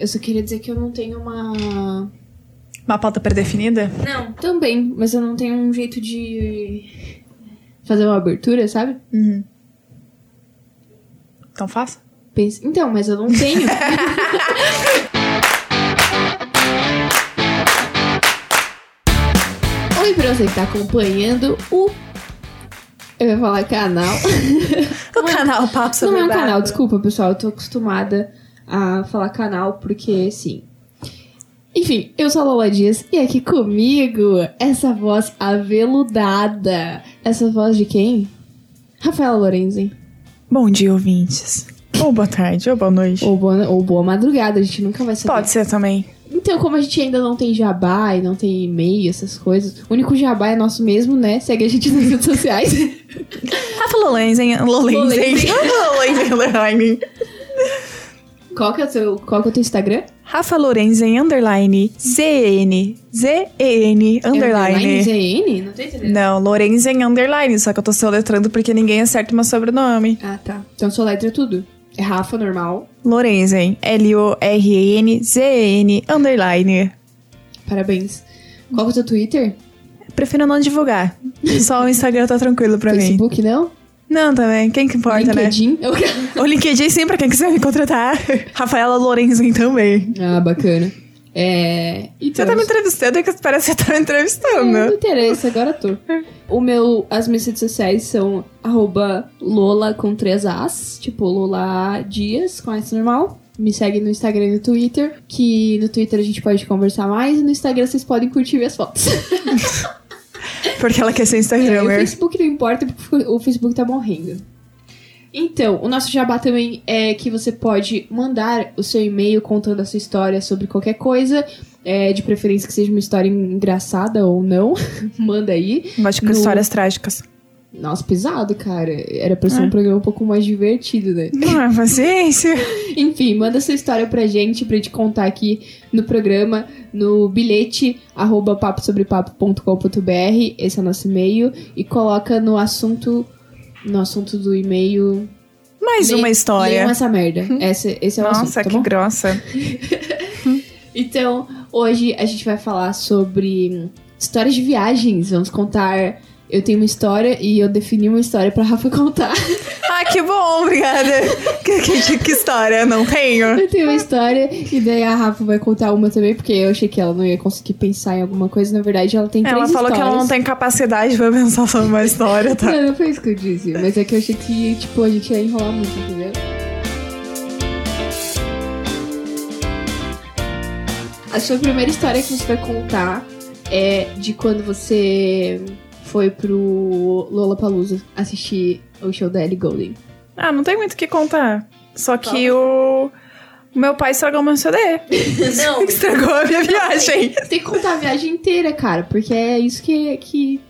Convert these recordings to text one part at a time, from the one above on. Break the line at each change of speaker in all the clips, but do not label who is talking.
Eu só queria dizer que eu não tenho uma.
Uma pauta pré-definida?
Não, também, mas eu não tenho um jeito de fazer uma abertura, sabe?
Uhum. Então faça.
Pense... Então, mas eu não tenho. Oi pra você que tá acompanhando o. Eu ia falar canal.
O canal Papo
Não
sobre
é um canal, desculpa, pessoal. Eu tô acostumada a falar canal porque sim. Enfim, eu sou a Lola Dias e aqui comigo essa voz aveludada. Essa voz de quem? Rafaela Lorenzi.
Bom dia, ouvintes. Ou boa tarde, ou boa noite.
Ou boa, ou boa madrugada, a gente nunca vai saber.
Pode ser também.
Então, como a gente ainda não tem jabá e não tem e-mail, essas coisas, o único jabá é nosso mesmo, né? Segue a gente nas redes sociais.
Rafa Lolenzen. Lolenzen.
Lolenzen. Qual que é o seu, qual que é o teu Instagram?
Rafa Lorenzen underline. Z-N. Z-E-N
É
underline.
ZN? Não tô entendendo.
Não, Lorenzen underline. Só que eu tô soletrando porque ninguém acerta meu sobrenome.
Ah, tá. Então sua letra é tudo. É Rafa, normal.
Lorenzen. L-O-R-E-N-Z-E-N underline.
Parabéns. Qual que é o teu Twitter?
Prefiro não divulgar. Só o Instagram tá tranquilo pra mim.
Facebook, não?
Não, também. Quem que importa, né?
LinkedIn?
O LinkedIn sim, pra quem quiser me contratar. Rafaela Lorenzen também.
ah, bacana. É... Então,
Você tá me entrevistando é que parece que você tá me entrevistando.
Não interessa, agora tô. O meu, as minhas redes sociais são arroba Lola com três As, tipo Lola Dias, com S normal. Me segue no Instagram e no Twitter, que no Twitter a gente pode conversar mais e no Instagram vocês podem curtir minhas fotos.
Porque ela quer ser
É, o. Facebook não importa porque o Facebook tá morrendo. Então, o nosso jabá também é que você pode mandar o seu e-mail contando a sua história sobre qualquer coisa, é, de preferência que seja uma história engraçada ou não. Manda aí.
Gosto com
No-
histórias trágicas.
Nossa, pesado, cara. Era pra ser
É.
um programa um pouco mais divertido, né?
Não é paciência.
Enfim, manda sua história pra gente, pra gente contar aqui no programa, no bilhete, arroba paposobrepapo.com.br, esse é o nosso e-mail, e coloca no assunto, no assunto do e-mail...
Mais uma história.
Essa merda. Esse, esse é o
Nossa,
assunto, tá
que
bom?
grossa.
Então, hoje a gente vai falar sobre histórias de viagens. Vamos contar... Eu tenho uma história e eu defini uma história pra Rafa contar.
Ah, que bom, obrigada. que, que, que história? Não tenho.
Eu tenho uma história e daí a Rafa vai contar uma também, porque eu achei que ela não ia conseguir pensar em alguma coisa. Na verdade, ela tem
Ela
três
falou que ela não
histórias.
tem capacidade pra pensar sobre uma história, tá?
Não, não foi isso que eu disse. Mas é que eu achei que, tipo, a gente ia enrolar muito, entendeu? A sua primeira história que você vai contar é de quando você foi pro Lollapalooza assistir o show da Ellie Goulding.
Ah, não tem muito o que contar. Só que o... o meu pai estragou meu CD.
Não,
Estragou a minha viagem.
Tem que contar a viagem inteira, cara, porque é isso que, que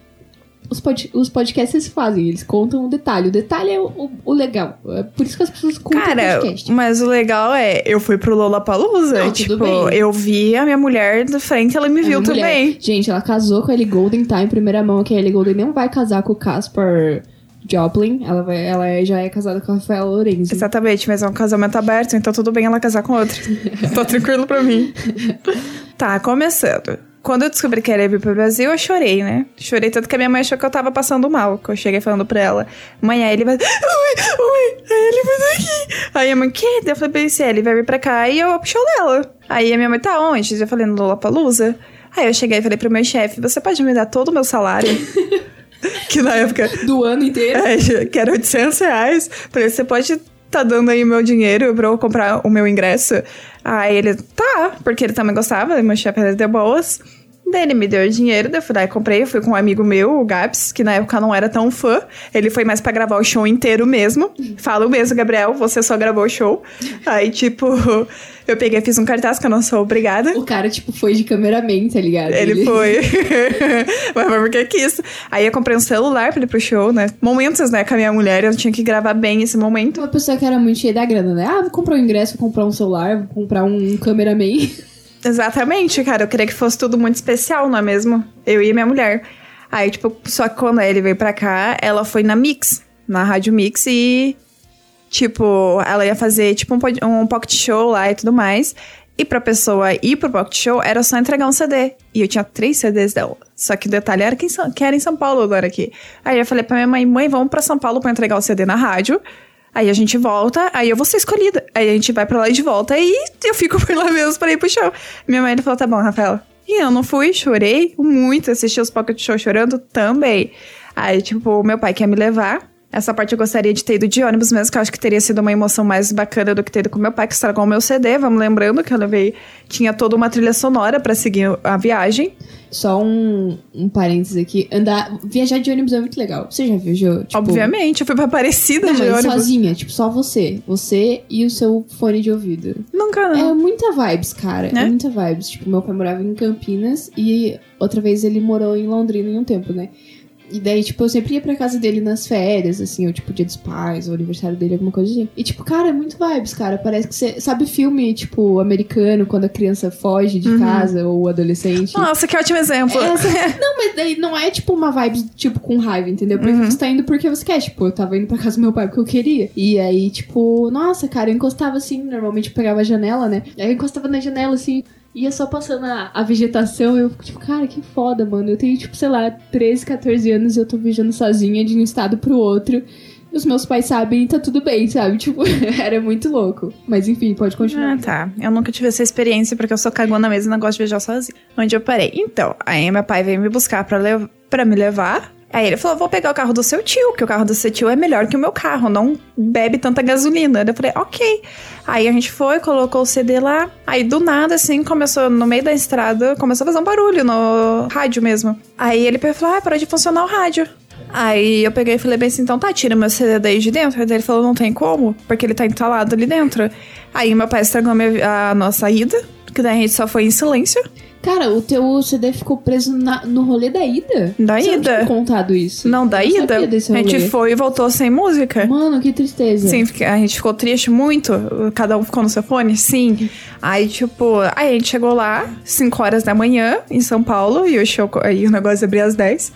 os, pod, os podcasts fazem. Eles contam o detalhe. O detalhe é o, o, o legal. É por isso que as pessoas contam
Cara,
podcast.
mas o legal é, eu fui pro Lollapalooza,
Não, tudo
tipo, eu vi a minha mulher de frente, ela me
É
viu
uma mulher.
também.
Gente, ela casou com a Ellie Golden, tá? Em primeira mão que a Ellie Golden não vai casar com o Caspar Joplin. Ela, vai, ela é- já é casada com a Rafaela Lorenzi.
Exatamente, mas é um casamento aberto, então tudo bem ela casar com outro. tá tranquilo pra mim. Tá, começando. Quando eu descobri que ela ia vir pro Brasil, eu chorei, né? Chorei tanto que a minha mãe achou que eu tava passando mal. Que eu cheguei falando pra ela, mãe, a ele vai. Ui, ui, a ele vai daqui. Aí a mãe, que? Eu falei pra ele, se ele vai vir pra cá e eu show dela. Aí a minha mãe, tá onde? Eu falei, no Lollapalooza. Aí eu cheguei e falei pro meu chefe, você pode me dar todo o meu salário? que na época
Do ano inteiro.
é, que era 800 reais. Falei, você pode tá dando aí o meu dinheiro pra eu comprar o meu ingresso? Aí ele, tá, porque ele também gostava, meu chefe era de boas. Daí ele me deu o dinheiro, daí eu fui lá e comprei. Eu fui com um amigo meu, o Gabs, que na época não era tão fã. Ele foi mais pra gravar o show inteiro mesmo. Falo mesmo, Gabriel, você só gravou o show. Aí, tipo, eu peguei e fiz um cartaz que eu não sou obrigada.
O cara, tipo, foi de cameraman, tá ligado?
Ele foi. Mas foi porque quis. Aí eu comprei um celular pra ir pro show, né? Momentos, né, com a minha mulher, eu tinha que gravar bem esse momento.
Uma pessoa que era muito cheia da grana, né? Ah, vou comprar um ingresso, vou comprar um celular, vou comprar um cameraman.
Exatamente, cara. Eu queria que fosse tudo muito especial, não é mesmo? Eu e minha mulher. Aí, tipo, só que quando ele veio pra cá, ela foi na Mix, na Rádio Mix, e, tipo, ela ia fazer, tipo, um, um pocket show lá e tudo mais. E pra pessoa ir pro Pocket Show, era só entregar um CD. E eu tinha três CDs dela. Só que o detalhe era que, que era em São Paulo agora aqui. Aí eu falei pra minha mãe, mãe, vamos pra São Paulo pra entregar o CD na rádio. Aí a gente volta, aí eu vou ser escolhida. Aí a gente vai pra lá e de volta, e eu fico por lá mesmo pra ir pro show. Minha mãe falou, tá bom, Rafaela. E eu não fui, chorei muito, assisti os Pocket Show chorando também. Aí, tipo, meu pai quer me levar. Essa parte eu gostaria de ter ido de ônibus mesmo, que eu acho que teria sido uma emoção mais bacana do que ter ido com meu pai, que estragou o meu CD. Vamos lembrando que eu levei. Tinha toda uma trilha sonora pra seguir a viagem.
Só um, um parênteses aqui. Andar, viajar de ônibus é muito legal. Você já viajou? Tipo,
Obviamente, eu fui pra Aparecida
Não,
de ônibus.
sozinha, tipo, só você. Você e o seu fone de ouvido.
Nunca
É
não.
muita vibes, cara. É
Né?
muita vibes. Tipo, meu pai morava em Campinas e outra vez ele morou em Londrina em um tempo, né? E daí, tipo, eu sempre ia pra casa dele nas férias, assim, ou tipo, dia dos pais, ou aniversário dele, alguma coisa assim. E, tipo, cara, é muito vibes, cara. Parece que você. Sabe filme, tipo, americano, quando a criança foge de
Uhum.
casa, ou o adolescente?
Nossa, que ótimo exemplo.
Essa- Não, mas daí não é tipo uma vibe, tipo, com raiva, entendeu? Porque
Uhum.
você tá indo porque você quer. Tipo, eu tava indo pra casa do meu pai porque eu queria. E aí, tipo, nossa, cara, eu encostava assim, normalmente eu pegava a janela, né? Aí eu encostava na janela assim. Ia só passando a, a vegetação eu fico tipo, cara, que foda, mano. Eu tenho, tipo, sei lá, 13, 14 anos e eu tô viajando sozinha de um estado pro outro. Os meus pais sabem e tá tudo bem, sabe? Tipo, era muito louco. Mas enfim, pode continuar.
Ah, tá. Eu nunca tive essa experiência porque eu sou cagona mesmo e não gosto de viajar sozinha. Onde eu parei. Então, aí meu pai veio me buscar pra, lev pra me levar. Aí ele falou: vou pegar o carro do seu tio, que o carro do seu tio é melhor que o meu carro, não bebe tanta gasolina. Eu falei, ok. Aí a gente foi, colocou o CD lá. Aí do nada, assim, começou, no meio da estrada, começou a fazer um barulho no rádio mesmo. Aí ele falou: ah, parou de funcionar o rádio. Aí eu peguei e falei bem assim, então tá, tira meu CD daí de dentro. Aí ele falou, não tem como, porque ele tá entalado ali dentro. Aí meu pai estragou a, nossa ida, que daí a gente só foi em silêncio.
Cara, o teu CD ficou preso na- no rolê da ida?
Da
Você não
ida.
tinha contado isso?
Não, da ida. A gente foi e voltou sem música.
Mano, que tristeza.
Sim, a gente ficou triste muito. Cada um ficou no seu fone? Sim. Aí, tipo, aí a gente chegou lá, 5 horas da manhã, em São Paulo, e o show, aí o negócio abria às 10.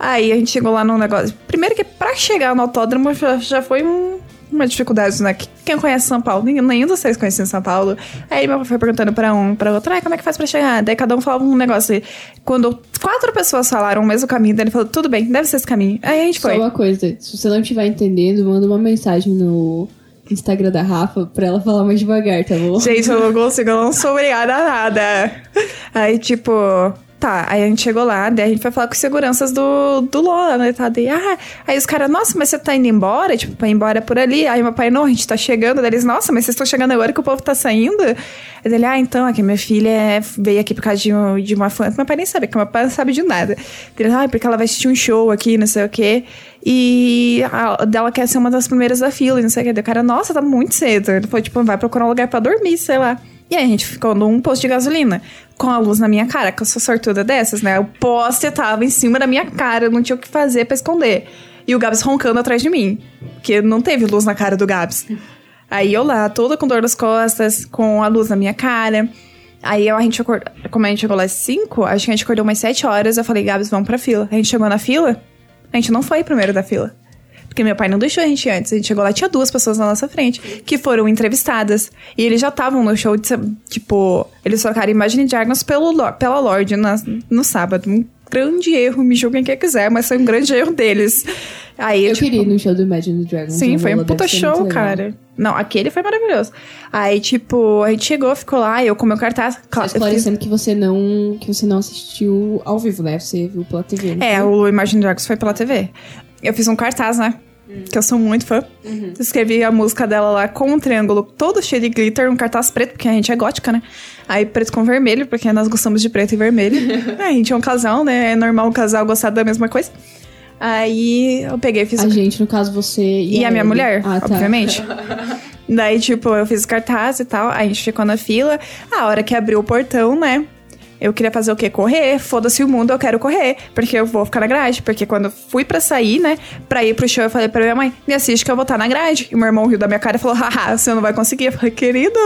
Aí a gente chegou lá num negócio. Primeiro que pra chegar no autódromo já, já foi um- uma dificuldade, né? Quem conhece São Paulo? Nenhum, nenhum dos três conhecia São Paulo. Aí meu pai foi perguntando pra um, pra outro, ah, como é que faz pra chegar? Daí cada um falava um negócio. Quando quatro pessoas falaram o mesmo caminho, daí ele falou, tudo bem, deve ser esse caminho. Aí a gente
Só
foi.
uma coisa, se você não estiver entendendo, manda uma mensagem no Instagram da Rafa pra ela falar mais devagar, tá bom?
Gente, eu não consigo, eu não sou obrigada a nada. Aí, tipo, tá, aí a gente chegou lá, daí a gente foi falar com os seguranças do, do Lola, né? Tá, daí, ah, aí os caras, nossa, mas você tá indo embora? Tipo, pra ir embora por ali. Aí meu pai, não, a gente tá chegando. Daí eles, nossa, mas vocês estão chegando agora que o povo tá saindo? Aí ele, ah, então, aqui minha filha é- veio aqui por causa de, de uma fã. Meu pai nem sabe, porque meu pai não sabe de nada. Ele, ah, porque ela vai assistir um show aqui, não sei o quê. E a, dela quer ser uma das primeiras da fila, não sei o quê. Daí o cara, nossa, tá muito cedo. Ele foi, tipo, vai procurar um lugar pra dormir, sei lá. E aí a gente ficou num posto de gasolina, com a luz na minha cara, que eu sou sortuda dessas, né? O poste tava em cima da minha cara, eu não tinha o que fazer pra esconder. E o Gabs roncando atrás de mim, porque não teve luz na cara do Gabs. Aí eu lá, toda com dor nas costas, com a luz na minha cara. Aí a gente acordou, como a gente chegou lá às 5, acho que a gente acordou umas 7 horas, eu falei, Gabs, vamos pra fila. A gente chegou na fila, a gente não foi primeiro da fila. Porque meu pai não deixou a gente antes. A gente chegou lá, tinha duas pessoas na nossa frente que foram entrevistadas. E eles já estavam no show, de, tipo, eles trocaram Imagine Dragons pelo, Lo- pela Lorde na- no sábado. Um grande erro, me julguem quem quiser, mas foi um grande erro deles. Aí,
Eu
tipo,
queria ir no show do Imagine Dragons.
Sim, foi um puta show, cara. Não, aquele foi maravilhoso. Aí, tipo, a gente chegou, ficou lá, eu com meu cartaz. Claro, fiz-
esclarecendo que você não que você não assistiu ao vivo, né? Você viu pela TV. não
É,
foi?
o Imagine Dragons foi pela TV. Eu fiz um cartaz, né? Que eu sou muito fã. Escrevi a música dela lá com um triângulo todo cheio de glitter, um cartaz preto, porque a gente é gótica, né? Aí preto com vermelho, porque nós gostamos de preto e vermelho. a gente é um casal, né? É normal um casal gostar da mesma coisa. Aí eu peguei e fiz
A
o
gente, no caso, você e,
E a minha
Ellie.
mulher,
ah, tá.
obviamente. Daí, tipo, eu fiz cartaz e tal, aí a gente ficou na fila. A hora que abriu o portão, né? Eu queria fazer o quê? Correr. Foda-se o mundo, eu quero correr. Porque eu vou ficar na grade. Porque quando fui pra sair, né? Pra ir pro show, eu falei pra minha mãe: me assiste que eu vou estar na grade. E meu irmão riu da minha cara e falou: haha, você não vai conseguir. Eu falei: querido,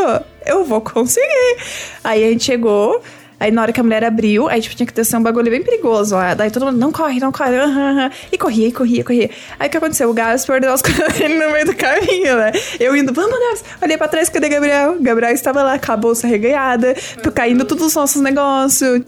eu vou conseguir. Aí a gente chegou. Aí na hora que a mulher abriu, aí tipo, tinha que descer um bagulho bem perigoso lá. Daí todo mundo, não corre, não corre. aham, aham. E corria, e corria, corria. Aí o que aconteceu? O Gabs perdeu as coisas no meio do caminho, né? Eu indo, vamos, Gabs. Olhei pra trás, cadê Gabriel? Gabriel estava lá com a bolsa reganhada, caindo todos os nossos negócios.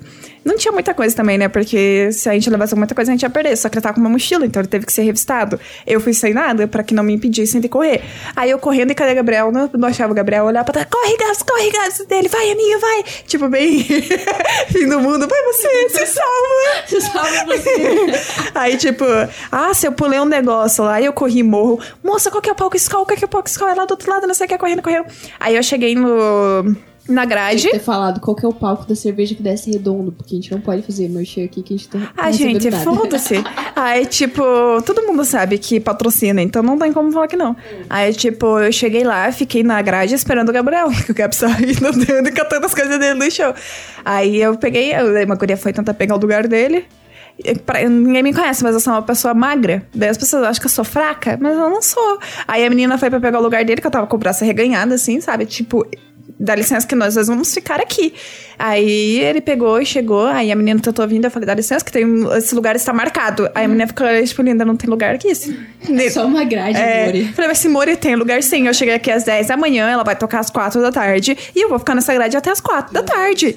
Não tinha muita coisa também, né? Porque se a gente levasse muita coisa, a gente ia perder. Só que ele tava com uma mochila, então ele teve que ser revistado. Eu fui sem nada pra que não me impedissem de correr. Aí eu correndo e cadê Gabriel? Não, não achava o Gabriel. Olhar pra trás, corre, Gabs, corre, Gabs. Dele, vai, amiga, vai. Tipo, bem fim do mundo. Vai você, se salva.
Você sabe você.
Aí, tipo, ah, se eu pulei um negócio lá eu corri e morro. Moça, qual que é o palco escola? Qual que é o palco escola? É lá do outro lado, não sei o que, correndo, correu. Aí eu cheguei no... Na grade.
ter falado qual que é o palco da cerveja que desce redondo, porque a gente não pode fazer merchan aqui que a gente tá.
Ah, gente, foda-se. Aí, tipo, todo mundo sabe que patrocina, então não tem como falar que não. Aí, tipo, eu cheguei lá, fiquei na grade esperando o Gabriel, que o Gabriel e catando as coisas dele no show. Aí eu peguei, uma guria foi tentar pegar o lugar dele. Pra- ninguém me conhece, mas eu sou uma pessoa magra. Daí as pessoas acham que eu sou fraca, mas eu não sou. Aí a menina foi pra pegar o lugar dele, que eu tava com o braço arreganhado, assim, sabe? Tipo, dá licença que nós dois vamos ficar aqui. Aí ele pegou e chegou, aí a menina tentou vindo, eu falei, dá licença que tem, esse lugar está marcado. Aí a menina ficou, tipo, linda, não tem lugar aqui.
É só uma grade,
É,
Mori.
falei, mas se Mori tem lugar sim. Eu cheguei aqui às 10 da manhã, ela vai tocar às 4 da tarde. E eu vou ficar nessa grade até às 4 da tarde.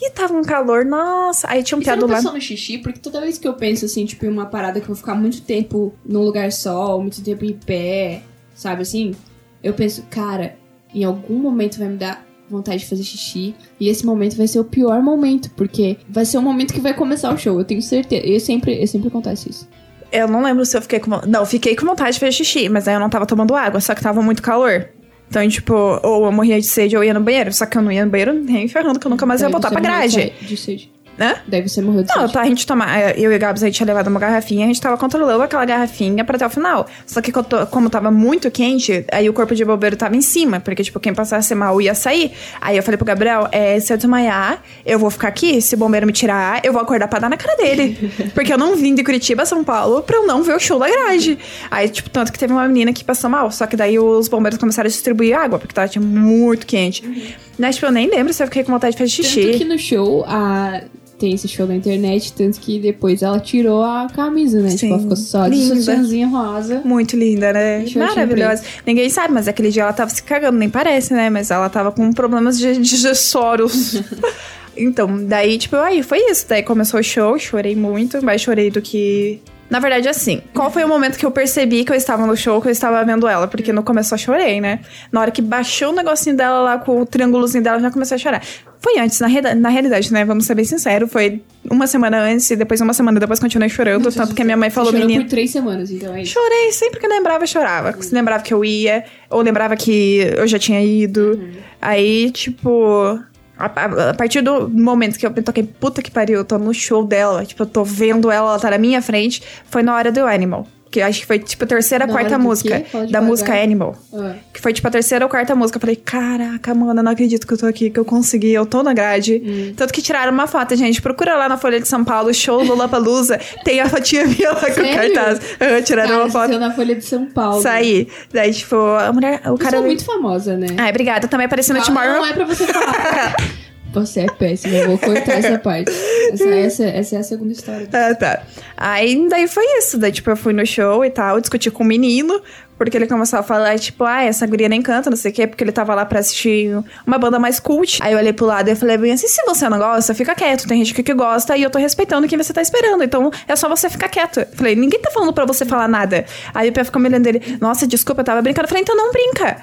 E tava um calor, nossa. Aí tinha um
você não
piado lá.
pensou no xixi? Porque toda vez que eu penso, assim, tipo, em uma parada que eu vou ficar muito tempo num lugar só, muito tempo em pé, sabe assim? Eu penso, cara, em algum momento vai me dar vontade de fazer xixi. E esse momento vai ser o pior momento, porque vai ser o momento que vai começar o show, eu tenho certeza. E sempre, eu sempre acontece isso.
Eu não lembro se eu fiquei com. Não, fiquei com vontade de fazer xixi, mas aí eu não tava tomando água, só que tava muito calor. Então, tipo, ou eu morria de sede ou eu ia no banheiro. Só que eu não ia no banheiro nem ferrando, que eu nunca mais ia voltar pra grade.
De sede.
Hã?
Daí você morreu de
Não,
sede.
tá, a gente toma, eu e o Gabs, a gente tinha levado uma garrafinha, a gente tava controlando aquela garrafinha pra até o final. Só que como tava muito quente, aí o corpo de bombeiro tava em cima, porque, tipo, quem passasse mal ia sair. Aí eu falei pro Gabriel, é, se eu desmaiar, eu vou ficar aqui, se o bombeiro me tirar, eu vou acordar pra dar na cara dele. porque eu não vim de Curitiba, São Paulo, pra eu não ver o show da grade. Aí, tipo, tanto que teve uma menina que passou mal, só que daí os bombeiros começaram a distribuir água, porque tava tipo, muito quente. Mas, tipo, eu nem lembro se eu fiquei com vontade de fazer xixi.
Tanto que no show, a... tem esse show na internet, tanto que depois ela tirou a camisa, né?
Sim,
Tipo, ela ficou só de sutiãzinha rosa.
Muito linda, né? Maravilhosa. Ninguém sabe, mas aquele dia ela tava se cagando, nem parece, né? Mas ela tava com problemas de digessórios. então, daí, tipo, aí foi isso. Daí começou o show, chorei muito, mais chorei do que. Na verdade, assim, qual foi o momento que eu percebi que eu estava no show, que eu estava vendo ela? Porque no começo eu chorei, né? Na hora que baixou o negocinho dela lá com o triângulozinho dela, eu já comecei a chorar. Foi antes, na, reda- na realidade, né? Vamos ser bem sinceros. Foi uma semana antes e depois uma semana depois continuei chorando. tanto que a minha mãe falou, menina.
por três semanas, então é isso.
Chorei, sempre que eu lembrava, chorava. Se lembrava que eu ia, ou lembrava que eu já tinha ido. Aí, tipo. A, a- a partir do momento que eu toquei, puta que pariu, eu tô no show dela, tipo, eu tô vendo ela, ela tá na minha frente, foi na hora do Animal. Que eu acho que foi, tipo, a terceira,
Na
quarta música. Da música Animal.
Ah.
Que foi, tipo, a terceira ou quarta música. Eu falei, caraca, mano, eu não acredito que eu tô aqui, que eu consegui, eu tô na grade.
Hum.
Tanto que tiraram uma foto, gente. Procura lá na Folha de São Paulo, show Lollapalooza. tem a fotinha minha lá com o
Sério?
cartaz. Ah, tiraram
Cara,
uma foto.
na Folha de São Paulo.
Saí. Daí, tipo, a mulher. O
Você
cara.
muito famosa, né?
Ai, obrigada. Também apareci no
Ah,
Tomorrow.
Não é pra você falar. você é péssima, eu vou cortar essa parte. Essa, essa, essa é a segunda história.
Ah, tá. Aí daí foi isso. Daí, tipo, eu fui no show e tal, discuti com o menino, porque ele começou a falar, tipo, ah, essa guria nem canta, não sei o quê, porque ele tava lá pra assistir uma banda mais cult. Aí eu olhei pro lado e falei bem assim: se você não gosta, fica quieto. Tem gente que que gosta e eu tô respeitando quem você tá esperando. Então é só você ficar quieto. Eu falei, ninguém tá falando pra você falar nada. Aí o Pé ficou me olhando dele, nossa, desculpa, eu tava brincando. Eu falei, então não brinca.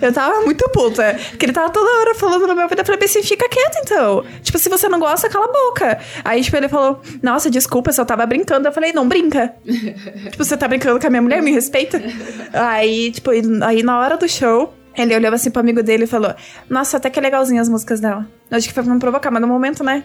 Eu tava muito puta. Porque ele tava toda hora falando no meu ouvido. Eu falei, assim, fica quieto então. Tipo, se você não gosta, cala a boca. Aí, tipo, ele falou, nossa, desculpa, eu só tava brincando. Eu falei, não brinca. tipo, você tá brincando com a minha mulher, me respeita. Aí, tipo, aí na hora do show, ele olhou assim pro amigo dele e falou: Nossa, até que é legalzinho as músicas dela. Acho que foi pra me provocar, mas no momento, né?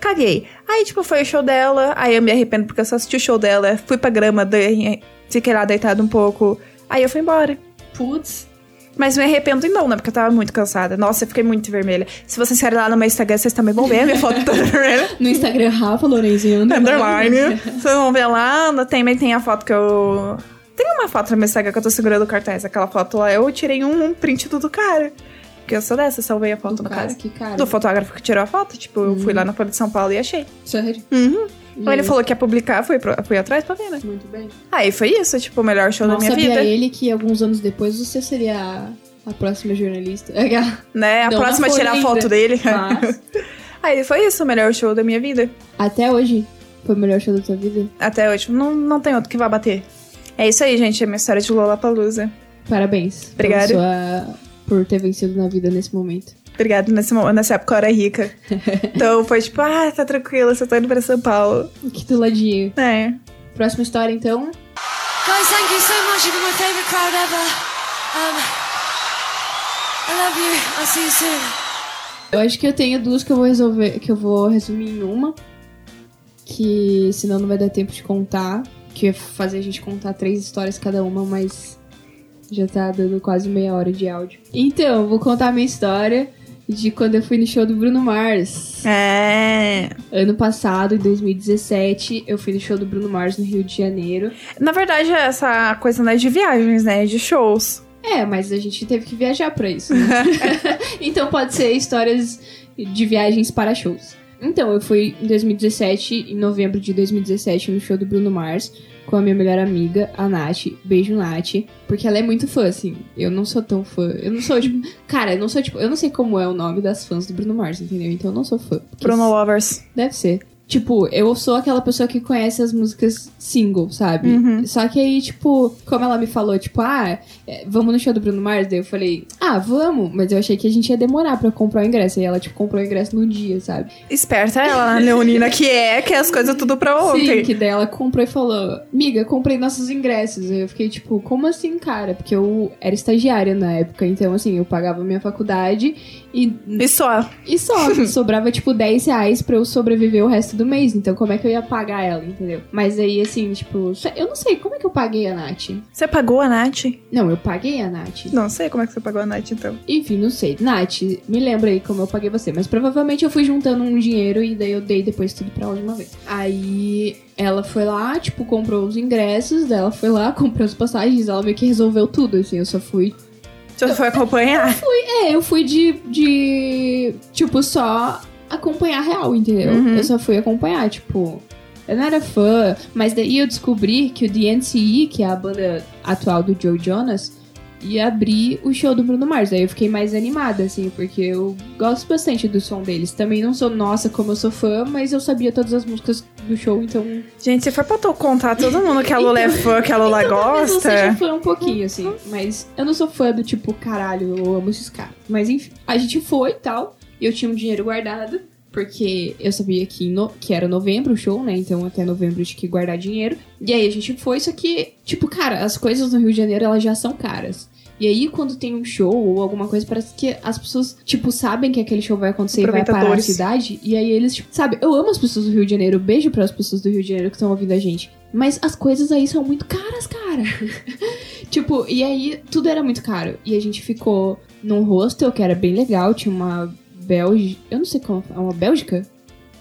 Caguei. Aí, tipo, foi o show dela. Aí eu me arrependo porque eu só assisti o show dela. Fui pra grama, dei, fiquei lá deitado um pouco. Aí eu fui embora.
Putz.
Mas me arrependo não, né? Porque eu tava muito cansada. Nossa, eu fiquei muito vermelha. Se vocês querem lá no meu Instagram, vocês também vão ver a minha foto toda vermelha.
No Instagram, Rafa Lorenzinho.
Underline. Vocês vão ver lá. Também tem a foto que eu. Tem uma foto no meu Instagram que eu tô segurando o cartaz. Aquela foto lá, eu tirei um, print do do cara. Porque eu sou dessa, salvei a foto
Do
no
cara, cara.
Do fotógrafo que tirou a foto. Tipo, eu fui
Uhum.
lá na Folha de São Paulo e achei.
Sério?
Uhum.
E
Ele falou que ia publicar, fui, pro- fui atrás pra ver, né?
Muito bem.
Aí foi isso, tipo, o melhor show da minha vida.
ele que alguns anos depois você seria a, a próxima jornalista.
Né? A
Não
próxima
na
tirar a foto dele.
Mas,
Aí foi isso, o melhor show da minha vida.
até hoje, foi o melhor show da tua vida?
Até hoje. Não, não tem outro que vá bater. É isso aí, gente. É a minha história de Lollapalooza.
Parabéns.
Obrigada.
Por, sua- por ter vencido na vida nesse momento.
Obrigada. Nesse, nessa época eu era rica. então foi tipo, ah, tá tranquilo, só tô indo pra São Paulo.
Aqui do ladinho.
É.
Próxima história, então.
Guys, thank you so much. You've been my favorite crowd ever. Um, I love you. I'll see you soon.
Eu acho que eu tenho duas que eu vou resolver, que eu vou resumir em uma. Que senão não vai dar tempo de contar. Que ia fazer a gente contar três histórias cada uma, mas já tá dando quase meia hora de áudio. Então, vou contar a minha história de quando eu fui no show do Bruno Mars.
É.
Ano passado, em 2017, eu fui no show do Bruno Mars no Rio de Janeiro.
Na verdade, essa coisa não é de viagens, né? É de shows.
É, mas a gente teve que viajar pra isso. Né? então pode ser histórias de viagens para shows. Então, eu fui em 2017, em novembro de 2017, no show do Bruno Mars, com a minha melhor amiga, a Nath. Beijo, Nath. Porque ela é muito fã, assim. Eu não sou tão fã. Eu não sou, tipo. Cara, eu não sou, tipo. Eu não sei como é o nome das fãs do Bruno Mars, entendeu? Então eu não sou fã.
Bruno Lovers.
Deve ser. Tipo, eu sou aquela pessoa que conhece as músicas single, sabe?
Uhum.
Só que aí, tipo, como ela me falou, tipo, ah, é, vamos no show do Bruno Mars? Daí eu falei, ah, vamos. Mas eu achei que a gente ia demorar pra comprar o ingresso. E ela, tipo, comprou o ingresso no dia, sabe?
Esperta ela, a Leonina, que é, que é as coisas tudo pra ontem.
Sim, que daí ela comprou e falou, amiga, comprei nossos ingressos. Aí eu fiquei, tipo, como assim, cara? Porque eu era estagiária na época, então, assim, eu pagava minha faculdade e
E só.
E só, sobrava tipo 10 reais pra eu sobreviver o resto do mês. Então, como é que eu ia pagar ela, entendeu? Mas aí, assim, tipo, eu não sei como é que eu paguei a Nath.
Você pagou a Nath?
Não, eu paguei a Nath.
Não sei como é que você pagou a Nath, então.
Enfim, não sei. Nath, me lembra aí como eu paguei você. Mas provavelmente eu fui juntando um dinheiro e daí eu dei depois tudo pra ela de uma vez. Aí ela foi lá, tipo, comprou os ingressos dela, foi lá, comprou as passagens, ela meio que resolveu tudo, assim. Eu só fui
Você foi acompanhar?
É, eu fui de, de. Tipo, só acompanhar a real, entendeu?
Uhum.
Eu só fui acompanhar, tipo. Eu não era fã, mas daí eu descobri que o DNCE, que é a banda atual do Joe Jonas, ia abrir o show do Bruno Mars. Daí eu fiquei mais animada, assim, porque eu gosto bastante do som deles. Também não sou nossa como eu sou fã, mas eu sabia todas as músicas do show, então.
Gente, se for pra tu contar todo mundo que a Lula é fã, que a Lula
Talvez eu seja
gosta.
fã um pouquinho, assim. Mas eu não sou fã do tipo, caralho, eu amo esses caras. Mas enfim, a gente foi e tal. E eu tinha um dinheiro guardado. Porque eu sabia que, no- que era novembro o show, né? Então até novembro eu tinha que guardar dinheiro. E aí a gente foi, só que, tipo, cara, as coisas no Rio de Janeiro elas já são caras. E aí, quando tem um show ou alguma coisa, parece que as pessoas, tipo, sabem que aquele show vai acontecer e vai parar a cidade. E aí eles, tipo, sabe, eu amo as pessoas do Rio de Janeiro, beijo para as pessoas do Rio de Janeiro que estão ouvindo a gente. Mas as coisas aí são muito caras, cara. tipo, e aí tudo era muito caro. E a gente ficou num hostel que era bem legal, tinha uma Bélgica. Eu não sei como. É uma Bélgica?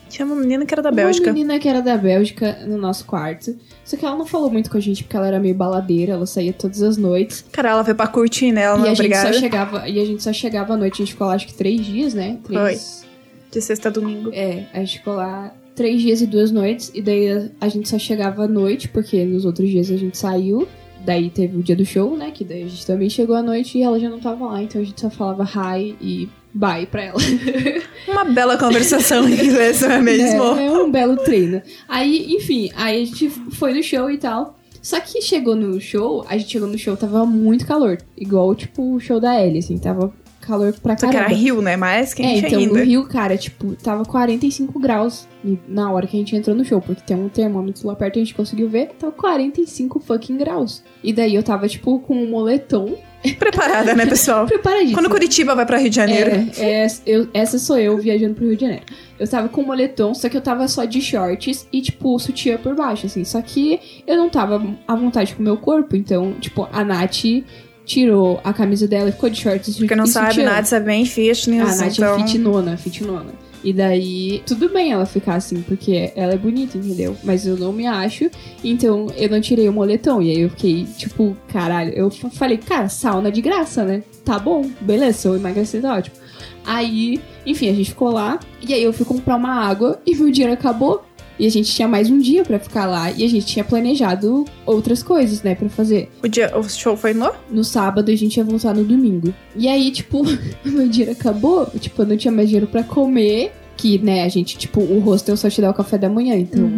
Tinha uma menina que era da Bélgica.
Uma menina que era da Bélgica no nosso quarto. Só que ela não falou muito com a gente porque ela era meio baladeira, ela saía todas as noites.
Cara, ela veio pra curtir, né? Ela não
e a gente só chegava. E a gente só chegava à noite. A gente ficou lá acho que três dias, né? Três.
De sexta a domingo.
É, a gente ficou lá três dias e duas noites. E daí a- a gente só chegava à noite, porque nos outros dias a gente saiu. Daí teve o dia do show, né? Que daí a gente também chegou à noite e ela já não tava lá. Então a gente só falava hi e bye pra ela.
Uma bela conversação em inglês, não é mesmo?
É, é um belo treino. Aí, enfim, aí a gente foi no show e tal. Só que chegou no show, a gente chegou no show, tava muito calor. Igual, tipo, o show da Ellie, assim, tava calor pra
Só que
caramba.
era Rio, né? Mais
É,
quente
então
ainda.
no Rio, cara, tipo, tava 45 graus na hora que a gente entrou no show, porque tem um termômetro lá perto, a gente conseguiu ver, tava 45 fucking graus. E daí eu tava, tipo, com um moletom
Preparada, né, pessoal?
preparadíssimo.
Quando Curitiba vai pra Rio de Janeiro.
É, é, eu- essa sou eu viajando pro Rio de Janeiro. Eu tava com moletom, só que eu tava só de shorts e, tipo, sutiã por baixo, assim. Só que eu não tava à vontade com o meu corpo, então, tipo, a Nath tirou a camisa dela e ficou de shorts
Porque não sabe,
sutiã.
Nath é bem fitness,
A Nath
então...
é fitnona, fitnona. E daí, tudo bem ela ficar assim, porque ela é bonita, entendeu? Mas eu não me acho, então eu não tirei o moletom. E aí eu fiquei, tipo, caralho, eu falei, cara, sauna de graça, né? Tá bom, beleza, emagrecer, tá ótimo. Aí, enfim, a gente ficou lá, e aí eu fui comprar uma água e meu dinheiro acabou. E a gente tinha mais um dia pra ficar lá, e a gente tinha planejado outras coisas, né, pra fazer.
O, dia, o show foi no?
No sábado a gente ia voltar no domingo. E aí, tipo, meu dinheiro acabou. Tipo, eu não tinha mais dinheiro pra comer. Que, né, a gente, tipo, o hostel só te dá o café da manhã. Então,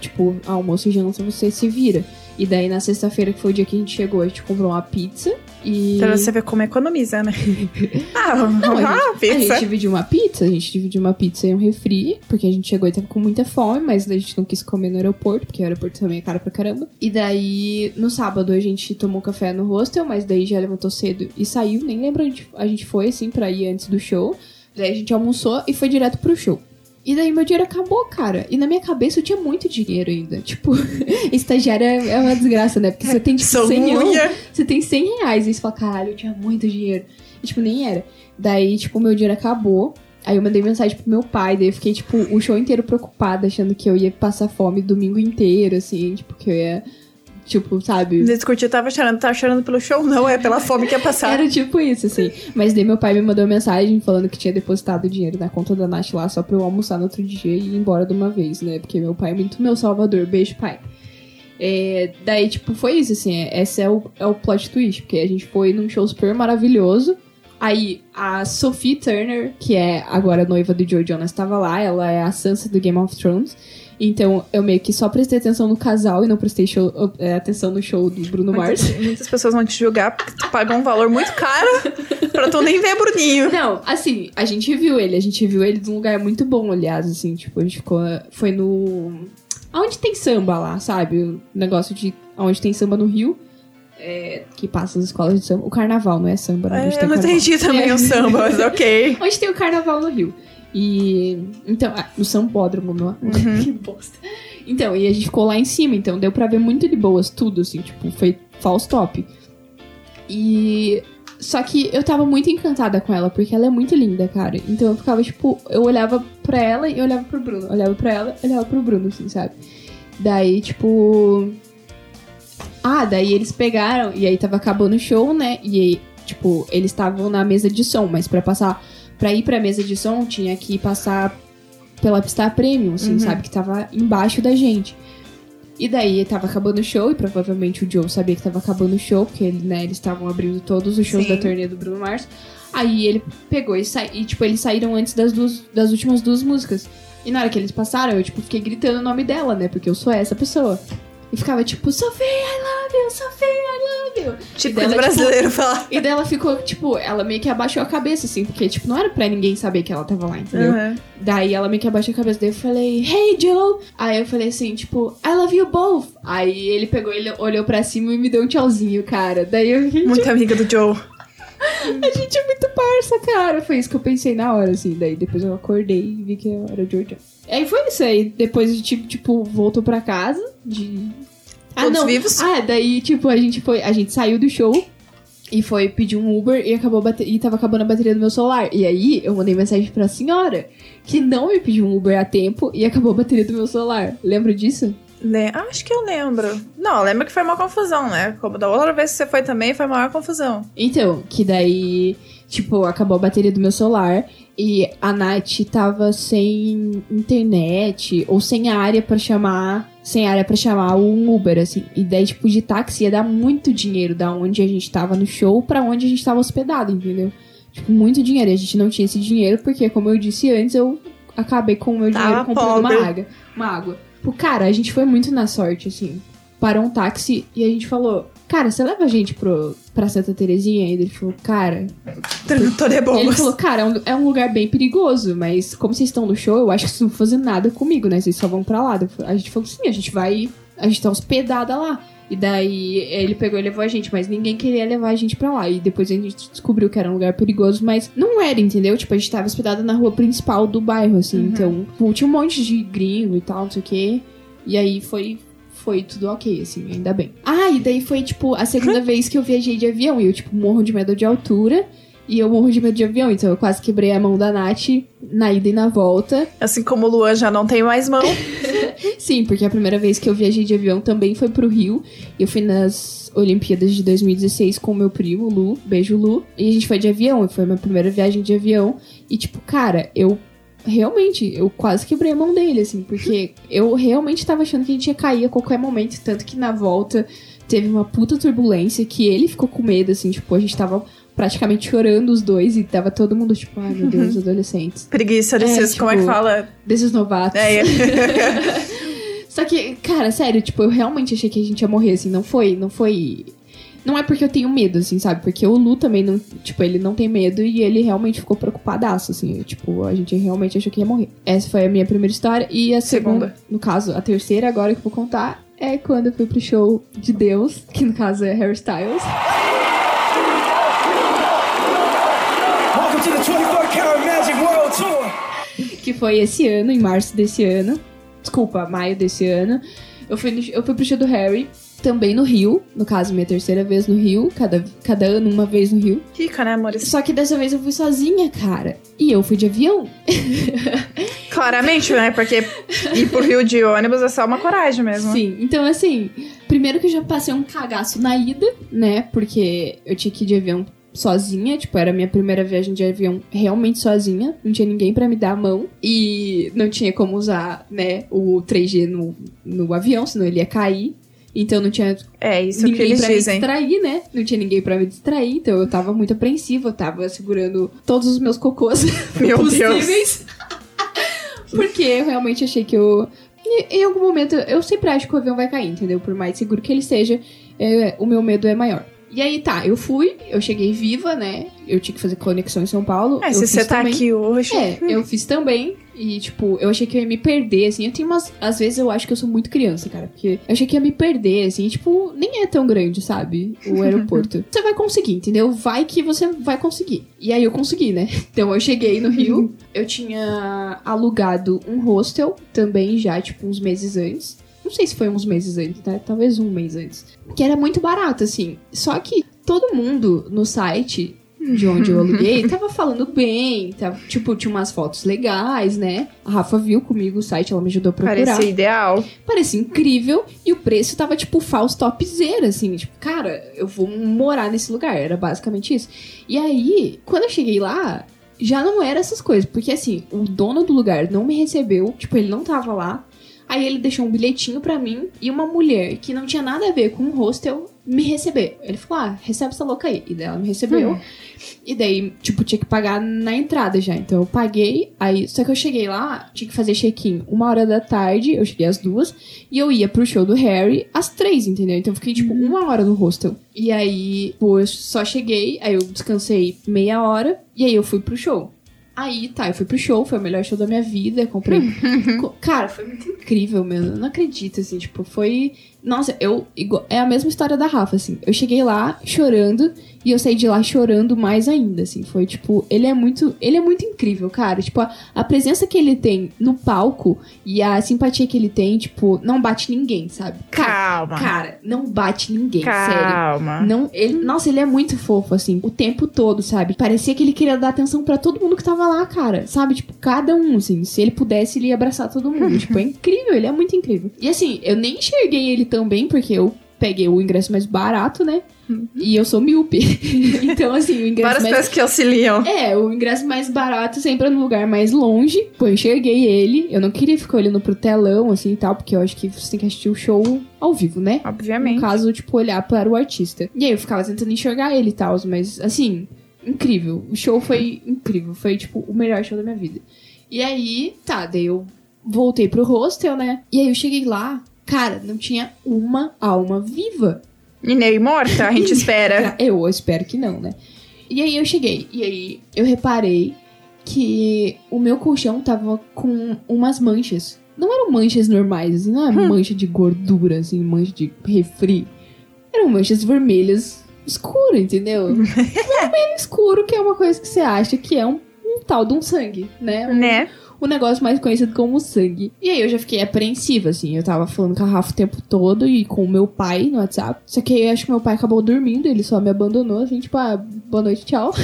tipo, almoço e janta você se vira. E daí na sexta-feira, que foi o dia que a gente chegou, a gente comprou uma pizza. E.
Pra você ver como economiza, né? ah,
Não, a,
ah,
gente, a
pizza.
gente dividiu uma pizza, a gente dividiu uma pizza e um refri, porque a gente chegou e tava com muita fome, mas a gente não quis comer no aeroporto, porque o aeroporto também é caro pra caramba. E daí, no sábado, a gente tomou café no hostel, mas daí já levantou cedo e saiu, nem lembro onde a gente foi, assim, pra ir antes do show. Daí a gente almoçou e foi direto pro show. E daí meu dinheiro acabou, cara. E na minha cabeça eu tinha muito dinheiro ainda. Tipo, estagiária é uma desgraça, né? Porque você tem, tipo,
Sou
100 euros.
unha.
Você tem 100 reais. E você fala, caralho, eu tinha muito dinheiro. E, tipo, nem era. Daí, tipo, meu dinheiro acabou. Aí eu mandei mensagem pro meu pai. Daí eu fiquei, tipo, o show inteiro preocupada, achando que eu ia passar fome domingo inteiro, assim. Tipo, que eu ia. Tipo, sabe?
Discutir, tava chorando. Tava chorando pelo show? Não, é pela fome que ia passar.
Era tipo isso, assim. Mas daí meu pai me mandou mensagem falando que tinha depositado dinheiro na conta da Nath lá só pra eu almoçar no outro dia e ir embora de uma vez, né? Porque meu pai é muito meu salvador. Beijo, pai. É, daí, tipo, foi isso, assim. Esse é o, é o plot twist, porque a gente foi num show super maravilhoso. Aí, a Sophie Turner, que é agora noiva do Joe Jonas, tava lá. Ela é a Sansa do Game of Thrones. Então, eu meio que só prestei atenção no casal e não prestei show- é, atenção no show do Bruno Mars.
Muitas, pessoas vão te julgar porque tu pagou um valor muito caro pra tu nem ver Bruninho.
Não, assim, a gente viu ele, a gente viu ele num lugar muito bom, aliás, assim, tipo, a gente ficou. Foi no. Aonde tem samba lá, sabe? O negócio de. Aonde tem samba no Rio. É, que passa as escolas de samba. O carnaval, não é samba, não.
É,
onde tem
eu não entendi também
É.
o samba, mas ok.
Onde tem o carnaval no Rio. E. Então, ah, no Sambódromo, meu.
Uhum.
que bosta. Então, e a gente ficou lá em cima, então deu pra ver muito de boas tudo, assim, tipo, foi false top. E. Só que eu tava muito encantada com ela, porque ela é muito linda, cara. Então eu ficava, tipo, eu olhava pra ela e olhava pro Bruno. Olhava pra ela e olhava pro Bruno, assim, sabe? Daí, tipo. Ah, daí eles pegaram, e aí tava acabando o show, né? E aí, tipo, eles estavam na mesa de som, mas pra passar. Pra ir pra mesa de som, tinha que passar pela pista premium, assim,
Uhum.
sabe? Que tava embaixo da gente. E daí tava acabando o show, e provavelmente o Joe sabia que tava acabando o show, porque ele, né, eles estavam abrindo todos os shows
Sim.
da turnê do Bruno Mars. Aí ele pegou e saiu. E, tipo, eles saíram antes das duas das últimas duas músicas. E na hora que eles passaram, eu, tipo, fiquei gritando o nome dela, né? Porque eu sou essa pessoa. E ficava tipo, Sophie, I love you, Sophie, I love you.
Tipo,
dela,
de brasileiro falar.
E daí ela ficou, tipo, ela meio que abaixou a cabeça, assim, porque, tipo, não era pra ninguém saber que ela tava lá, entendeu?
Uhum.
Daí ela meio que abaixou a cabeça, daí eu falei, hey Joe! Aí eu falei assim, tipo, I love you both! Aí ele pegou, ele olhou pra cima e me deu um tchauzinho, cara. Daí eu fiquei,
Muito amiga do Joe.
A gente é muito parça, cara. Foi isso que eu pensei na hora, assim. Daí depois eu acordei e vi que era o Joe Joe. Aí foi isso aí. Depois a gente, tipo, voltou pra casa de. Ah,
Todos
não.
vivos?
Ah, daí, tipo, a gente foi. A gente saiu do show e foi pedir um Uber e acabou a bate- e tava acabando a bateria do meu celular. E aí eu mandei mensagem pra senhora que não me pediu um Uber a tempo e acabou a bateria do meu celular. Lembra disso?
Le- Ah, Acho que eu lembro. Não, lembra que foi uma confusão, né? Como da outra vez que você foi também, foi maior confusão.
Então, que daí, tipo, acabou a bateria do meu celular e a Nath tava sem internet ou sem área pra chamar, sem área para chamar um Uber assim. E daí, tipo, de táxi ia dar muito dinheiro da onde a gente tava no show pra onde a gente tava hospedado, entendeu? Tipo, muito dinheiro. E a gente não tinha esse dinheiro porque, como eu disse antes, eu acabei com o meu dinheiro
Tava
comprando
pobre.
uma água, uma água. Tipo, cara, a gente foi muito na sorte, assim. Parou um táxi e a gente falou: Cara, você leva a gente pro, pra Santa Terezinha? E ele falou: Cara.
Tô de
E ele falou: Cara, é um, é um lugar bem perigoso, mas como vocês estão no show, eu acho que vocês não vão fazer nada comigo, né? Vocês só vão pra lá. A gente falou: Sim, a gente vai. A gente tá hospedada lá. E daí ele pegou e levou a gente, mas ninguém queria levar a gente pra lá. E depois a gente descobriu que era um lugar perigoso, mas não era, entendeu? Tipo, a gente tava hospedada na rua principal do bairro, assim. Então, tipo, tinha um monte de gringo e tal, não sei o quê. E aí foi. Foi tudo ok, assim, ainda bem. Ah, e daí foi, tipo, a segunda vez que eu viajei de avião. E eu, tipo, morro de medo de altura. E eu morro de medo de avião, então eu quase quebrei a mão da Nath na ida e na volta.
Assim como o Luan já não tem mais mão.
Sim, porque a primeira vez que eu viajei de avião também foi pro Rio. Eu fui nas Olimpíadas de 2016 com o meu primo, Lu. Beijo, Lu. E a gente foi de avião, foi a minha primeira viagem de avião. E, tipo, cara, eu realmente, eu quase quebrei a mão dele, assim, porque eu realmente tava achando que a gente ia cair a qualquer momento. Tanto que na volta teve uma puta turbulência que ele ficou com medo, assim, tipo, a gente tava praticamente chorando os dois e tava todo mundo tipo, ai meu Deus, adolescentes.
Preguiça desses,
É,
como é que
tipo,
fala?
Desses novatos.
É,
Só que, cara, sério, tipo, eu realmente achei que a gente ia morrer, assim, não foi, não foi. Não é porque eu tenho medo, assim, sabe? Porque o Lu também não, tipo, ele não tem medo e ele realmente ficou preocupadaço, assim, tipo, a gente realmente achou que ia morrer. Essa foi a minha primeira história e a segunda,
Segunda.
no caso, a terceira agora que eu vou contar é quando eu fui pro show de Deus, que no caso é Harry Styles. Que foi esse ano, em março desse ano. Desculpa, maio desse ano. Eu fui, no- eu fui pro show do Harry, também no Rio. No caso, minha terceira vez no Rio. Cada, cada ano, uma vez no Rio.
Rica, né, amores?
Só que dessa vez eu fui sozinha, cara. E eu fui de avião.
Claramente, né? Porque ir pro Rio de ônibus é só uma coragem mesmo.
Sim, então assim, primeiro que eu já passei um cagaço na ida, né? Porque eu tinha que ir de avião sozinha, tipo, era a minha primeira viagem de avião realmente sozinha, não tinha ninguém pra me dar a mão e não tinha como usar, né, o 3G no, no avião, senão ele ia cair. Então não tinha
É isso que
ninguém
eles
pra me
dizem.
distrair, né? Não tinha ninguém pra me distrair, então eu tava muito apreensiva, eu tava segurando todos os meus cocôs
Meu
possíveis. Porque eu realmente achei que eu. Em em algum momento, eu sempre acho que o avião vai cair, entendeu? Por mais seguro que ele seja, é, o meu medo é maior. E aí tá, eu fui, eu cheguei viva, né? Eu tinha que fazer conexão em São Paulo.
É,
eu
se você tá
também.
aqui hoje.
É, eu fiz também. E, tipo, eu achei que eu ia me perder, assim. Eu tenho umas. Às vezes eu acho que eu sou muito criança, cara. Porque eu achei que ia me perder, assim. E, tipo, nem é tão grande, sabe? O aeroporto. você vai conseguir, entendeu? Vai que você vai conseguir. E aí eu consegui, né? Então eu cheguei no Rio. eu tinha alugado um hostel também já, tipo, uns meses antes. Não sei se foi uns meses antes, né? Talvez um mês antes. Que era muito barato, assim. Só que todo mundo no site de onde eu aluguei tava falando bem, tava, tipo, tinha umas fotos legais, né? A Rafa viu comigo o site, ela me ajudou a procurar.
Parecia ideal.
Parecia incrível e o preço tava, tipo, falso topzera, assim. Tipo, cara, eu vou morar nesse lugar. Era basicamente isso. E aí, quando eu cheguei lá, já não era essas coisas. Porque, assim, o dono do lugar não me recebeu. Tipo, ele não tava lá. Aí ele deixou um bilhetinho pra mim e uma mulher que não tinha nada a ver com o hostel me receber. Ele falou: ah, recebe essa louca aí. E daí ela me recebeu. E daí, tipo, tinha que pagar na entrada já. Então eu paguei, aí. Só que eu cheguei lá, tinha que fazer check-in uma hora da tarde, eu cheguei às duas, e eu ia pro show do Harry às três, entendeu? Então eu fiquei, tipo, uma hora no hostel. E aí, pô, eu só cheguei, aí eu descansei meia hora, e aí eu fui pro show. Aí, tá, eu fui pro show, foi o melhor show da minha vida, comprei... Co- Cara, foi muito incrível, meu, eu não acredito, assim, tipo, foi... Nossa, eu... É a mesma história da Rafa, assim, eu cheguei lá chorando, e eu saí de lá chorando mais ainda, assim, foi, tipo, ele é muito... Ele é muito incrível, cara, tipo, a, a presença que ele tem no palco, e a simpatia que ele tem, tipo, não bate ninguém, sabe? Cara,
Calma.
cara não bate ninguém, sério.
Calma.
Não, ele, nossa, ele é muito fofo, assim, o tempo todo, sabe? Parecia que ele queria dar atenção pra todo mundo que tava lá, cara. Sabe? Tipo, cada um, assim. Se ele pudesse, ele ia abraçar todo mundo. tipo, é incrível, ele é muito incrível. E assim, eu nem enxerguei ele tão bem, porque eu peguei o ingresso mais barato, né? E eu sou míope. então, assim, o ingresso
Várias
mais.
coisas que auxiliam.
É, o ingresso mais barato sempre é no lugar mais longe. Pô, eu enxerguei ele. Eu não queria ficar olhando pro telão, assim e tal, porque eu acho que você tem que assistir o show ao vivo, né? No
Obviamente.
caso, tipo, olhar para o artista. E aí eu ficava tentando enxergar ele e tal, mas assim, incrível. O show foi incrível. Foi, tipo, o melhor show da minha vida. E aí, tá, daí eu voltei pro hostel, né? E aí eu cheguei lá, cara, não tinha uma alma viva.
E nem morta, a gente espera.
Eu espero que não, né? E aí eu cheguei, e aí eu reparei que o meu colchão tava com umas manchas. Não eram manchas normais, assim, não é mancha de gordura, assim, mancha de refri. Eram manchas vermelhas escuras, entendeu? Vermelho escuro, que é uma coisa que você acha que é um um tal de um sangue, né? Um-
Né?
O negócio mais conhecido como sangue. E aí eu já fiquei apreensiva, assim. Eu tava falando com a Rafa o tempo todo e com o meu pai no WhatsApp. Só que aí eu acho que meu pai acabou dormindo, ele só me abandonou, assim, tipo, ah, boa noite, tchau.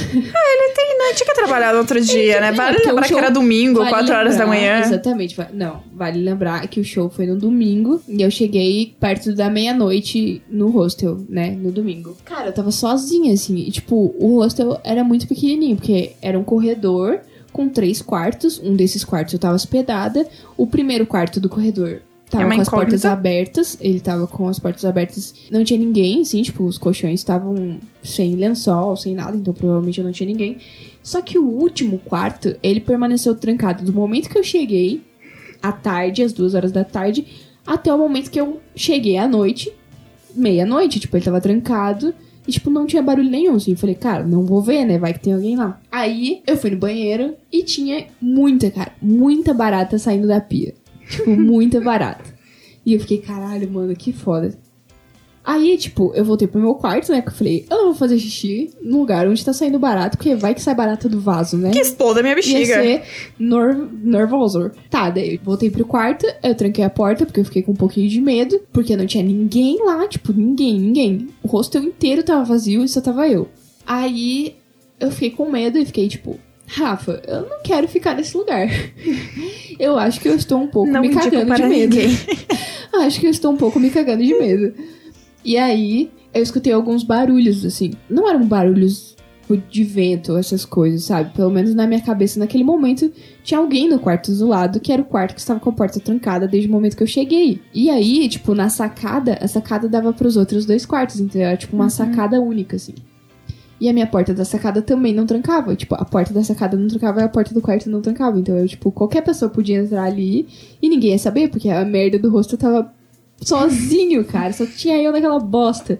Não, tinha que trabalhar no outro dia, né? Vale
É, porque o
lembrar que era domingo,
Vale
4 horas da
lembrar-
manhã.
Exatamente. Não, vale lembrar que o show foi no domingo e eu cheguei perto da meia-noite no hostel, né? No domingo. Cara, eu tava sozinha, assim. E, tipo, o hostel era muito pequenininho, porque era um corredor com três quartos. Um desses quartos eu tava hospedada. O primeiro quarto do corredor. Tava
É
com as portas abertas, ele tava com as portas abertas, não tinha ninguém, assim, tipo, os colchões estavam sem lençol, sem nada, então provavelmente não tinha ninguém. Só que o último quarto, ele permaneceu trancado do momento que eu cheguei, à tarde, às duas horas da tarde, até o momento que eu cheguei à noite, meia-noite, tipo, ele tava trancado. E, tipo, não tinha barulho nenhum, assim. Falei, cara, não vou ver, né? Vai que tem alguém lá. Aí, eu fui no banheiro e tinha muita, cara, muita barata saindo da pia. Tipo, muita barata. E eu fiquei, caralho, mano, que foda. Aí, tipo, eu voltei pro meu quarto, né? Porque eu falei, eu não vou fazer xixi num lugar onde tá saindo barato, porque vai que sai barata do vaso, né?
Que exploda minha
Ia
bexiga.
ser nor nervoso. Tá, daí eu voltei pro quarto, eu tranquei a porta, porque eu fiquei com um pouquinho de medo, porque não tinha ninguém lá, tipo, ninguém, ninguém. O hostel inteiro tava vazio e só tava eu. Aí eu fiquei com medo e fiquei tipo, Rafa, eu não quero ficar nesse lugar. eu acho que eu estou um pouco
Não
me cagando de medo. acho que eu estou um pouco me cagando de medo. E aí, eu escutei alguns barulhos, assim. Não eram barulhos tipo, de vento, essas coisas, sabe? Pelo menos na minha cabeça, naquele momento, tinha alguém no quarto do lado, que era o quarto que estava com a porta trancada desde o momento que eu cheguei. E aí, tipo, na sacada, a sacada dava pros outros dois quartos, então era tipo uma sacada única, assim. E a minha porta da sacada também não trancava. Tipo, a porta da sacada não trancava e a porta do quarto não trancava. Então, eu, tipo, qualquer pessoa podia entrar ali e ninguém ia saber, porque a merda do rosto tava sozinho, cara. Só tinha eu naquela bosta.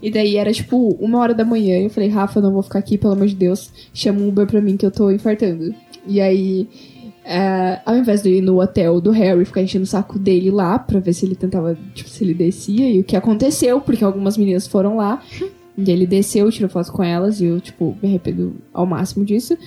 E daí era tipo uma hora da manhã. E eu falei, Rafa, eu não vou ficar aqui, pelo amor de Deus. Chama um Uber pra mim que eu tô infartando. E aí, é, ao invés de ir no hotel do Harry, ficar enchendo o saco dele lá pra ver se ele tentava, tipo, se ele descia. E o que aconteceu, porque algumas meninas foram lá. E ele desceu, tirou foto com elas. E eu, tipo, me arrependo ao máximo disso.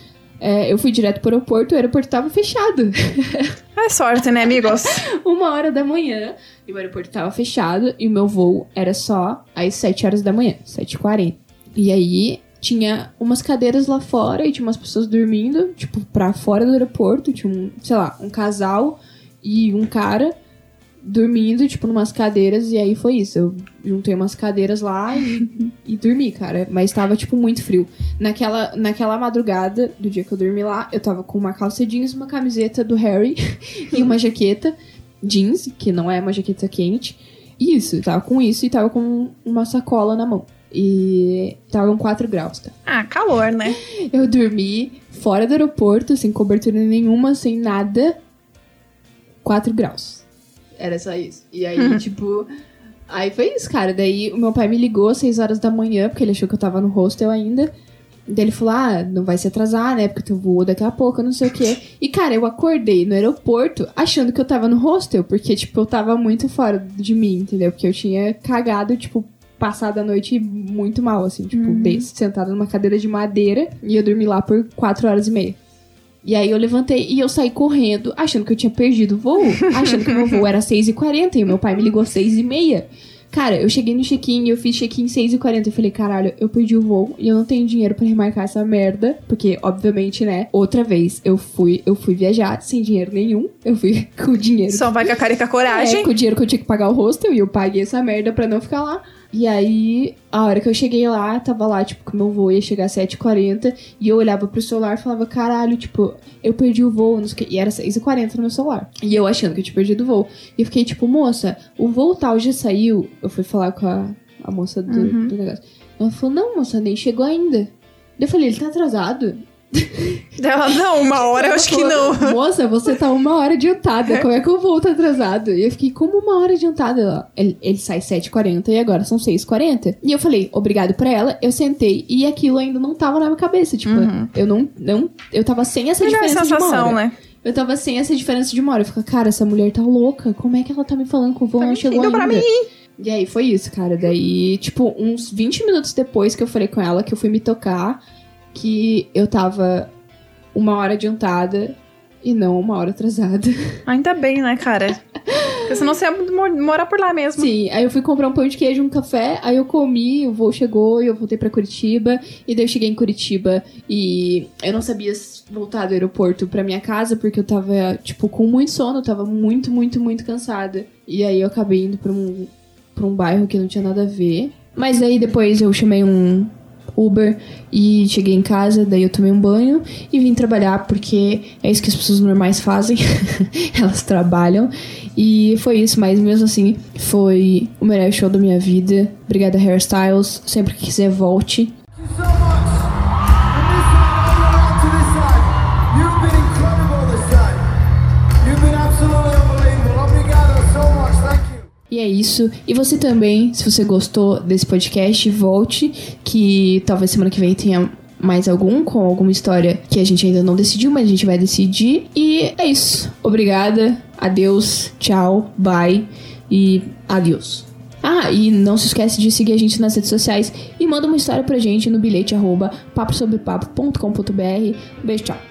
É, eu fui direto pro aeroporto, o aeroporto tava fechado.
É sorte, né, amigos?
uma hora da manhã e o aeroporto tava fechado e o meu voo era só às 7 horas da manhã, 7h40. E aí tinha umas cadeiras lá fora e tinha umas pessoas dormindo, tipo, pra fora do aeroporto. Tinha um, sei lá, um casal e um cara dormindo, tipo, numas cadeiras. E aí foi isso. Eu juntei umas cadeiras lá e, e dormi, cara. Mas tava, tipo, muito frio. Naquela, naquela madrugada do dia que eu dormi lá, eu tava com uma calça jeans, uma camiseta do Harry e uma jaqueta jeans, que não é uma jaqueta quente. Isso, eu tava com isso e tava com uma sacola na mão. E tava com 4 graus, cara.
Ah, calor, né?
Eu dormi fora do aeroporto, sem cobertura nenhuma, sem nada. 4 graus. Era só isso. E aí, tipo. Aí foi isso, cara. Daí o meu pai me ligou às 6 horas da manhã, porque ele achou que eu tava no hostel ainda. Daí ele falou: Ah, não vai se atrasar, né? Porque tu voa daqui a pouco, não sei o quê. E, cara, eu acordei no aeroporto achando que eu tava no hostel, porque, tipo, eu tava muito fora de mim, entendeu? Porque eu tinha cagado, tipo, passado a noite muito mal, assim, tipo, bem sentada numa cadeira de madeira e eu dormi lá por 4 horas e meia. E aí eu levantei e eu saí correndo, achando que eu tinha perdido o voo, achando que o meu voo era 6h40 e meu pai me ligou 6h30. Cara, eu cheguei no check-in e eu fiz check-in 6h40 e falei, caralho, eu perdi o voo e eu não tenho dinheiro pra remarcar essa merda. Porque, obviamente, né, outra vez eu fui, eu fui viajar sem dinheiro nenhum. Eu fui com o dinheiro
Só vai com a cara e com a coragem.
é, com o dinheiro que eu tinha que pagar o hostel e eu paguei essa merda pra não ficar lá. E aí, a hora que eu cheguei lá, tava lá, tipo, que meu voo ia chegar às 7h40 e eu olhava pro celular e falava, caralho, tipo, eu perdi o voo, não sei o que. E era 6h40 no meu celular. E eu achando que eu tinha perdido o voo. E eu fiquei, tipo, moça, o voo tal já saiu. Eu fui falar com a, a moça do, do negócio. Ela falou, não, moça, nem chegou ainda. Eu falei, ele tá atrasado?
Ela, não, uma hora eu acho que não.
Moça, você tá uma hora adiantada. Como é que eu vou tá atrasado? E eu fiquei, como uma hora adiantada? Ela, Ele, ele sai 7h40 e agora são 6h40. E eu falei, obrigado pra ela. Eu sentei e aquilo ainda não tava na minha cabeça. Tipo, eu não, não. Eu tava sem essa
Melhor
diferença de
sensação,
hora.
né?
Eu tava sem essa diferença de uma hora. Eu fico, cara, essa mulher tá louca. Como é que ela tá me falando que o voo não chegou ainda?
pra mim.
E aí foi isso, cara. Daí, tipo, uns 20 minutos depois que eu falei com ela, que eu fui me tocar, que eu tava uma hora adiantada e não uma hora atrasada.
Ainda bem, né, cara? Porque senão você ia mor- morar por lá mesmo.
Sim, aí eu fui comprar um pão de queijo e um café, aí eu comi, o voo chegou e eu voltei pra Curitiba. E daí eu cheguei em Curitiba e eu não sabia voltar do aeroporto pra minha casa porque eu tava, tipo, com muito sono, eu tava muito, muito, muito cansada. E aí eu acabei indo pra um, pra um bairro que não tinha nada a ver. Mas aí depois eu chamei um Uber e cheguei em casa, daí eu tomei um banho e vim trabalhar porque é isso que as pessoas normais fazem. Elas trabalham. E foi isso, mas mesmo assim, foi o melhor show da minha vida. Obrigada, Hairstyles. Sempre que quiser, volte. É isso. E você também, se você gostou desse podcast, volte, que talvez semana que vem tenha mais algum, com alguma história que a gente ainda não decidiu, mas a gente vai decidir. E é isso. Obrigada, adeus, tchau, bye e adeus. Ah, e não se esquece de seguir a gente nas redes sociais e manda uma história pra gente no bilhete arroba paposobrepapo.com.br. Beijo, tchau.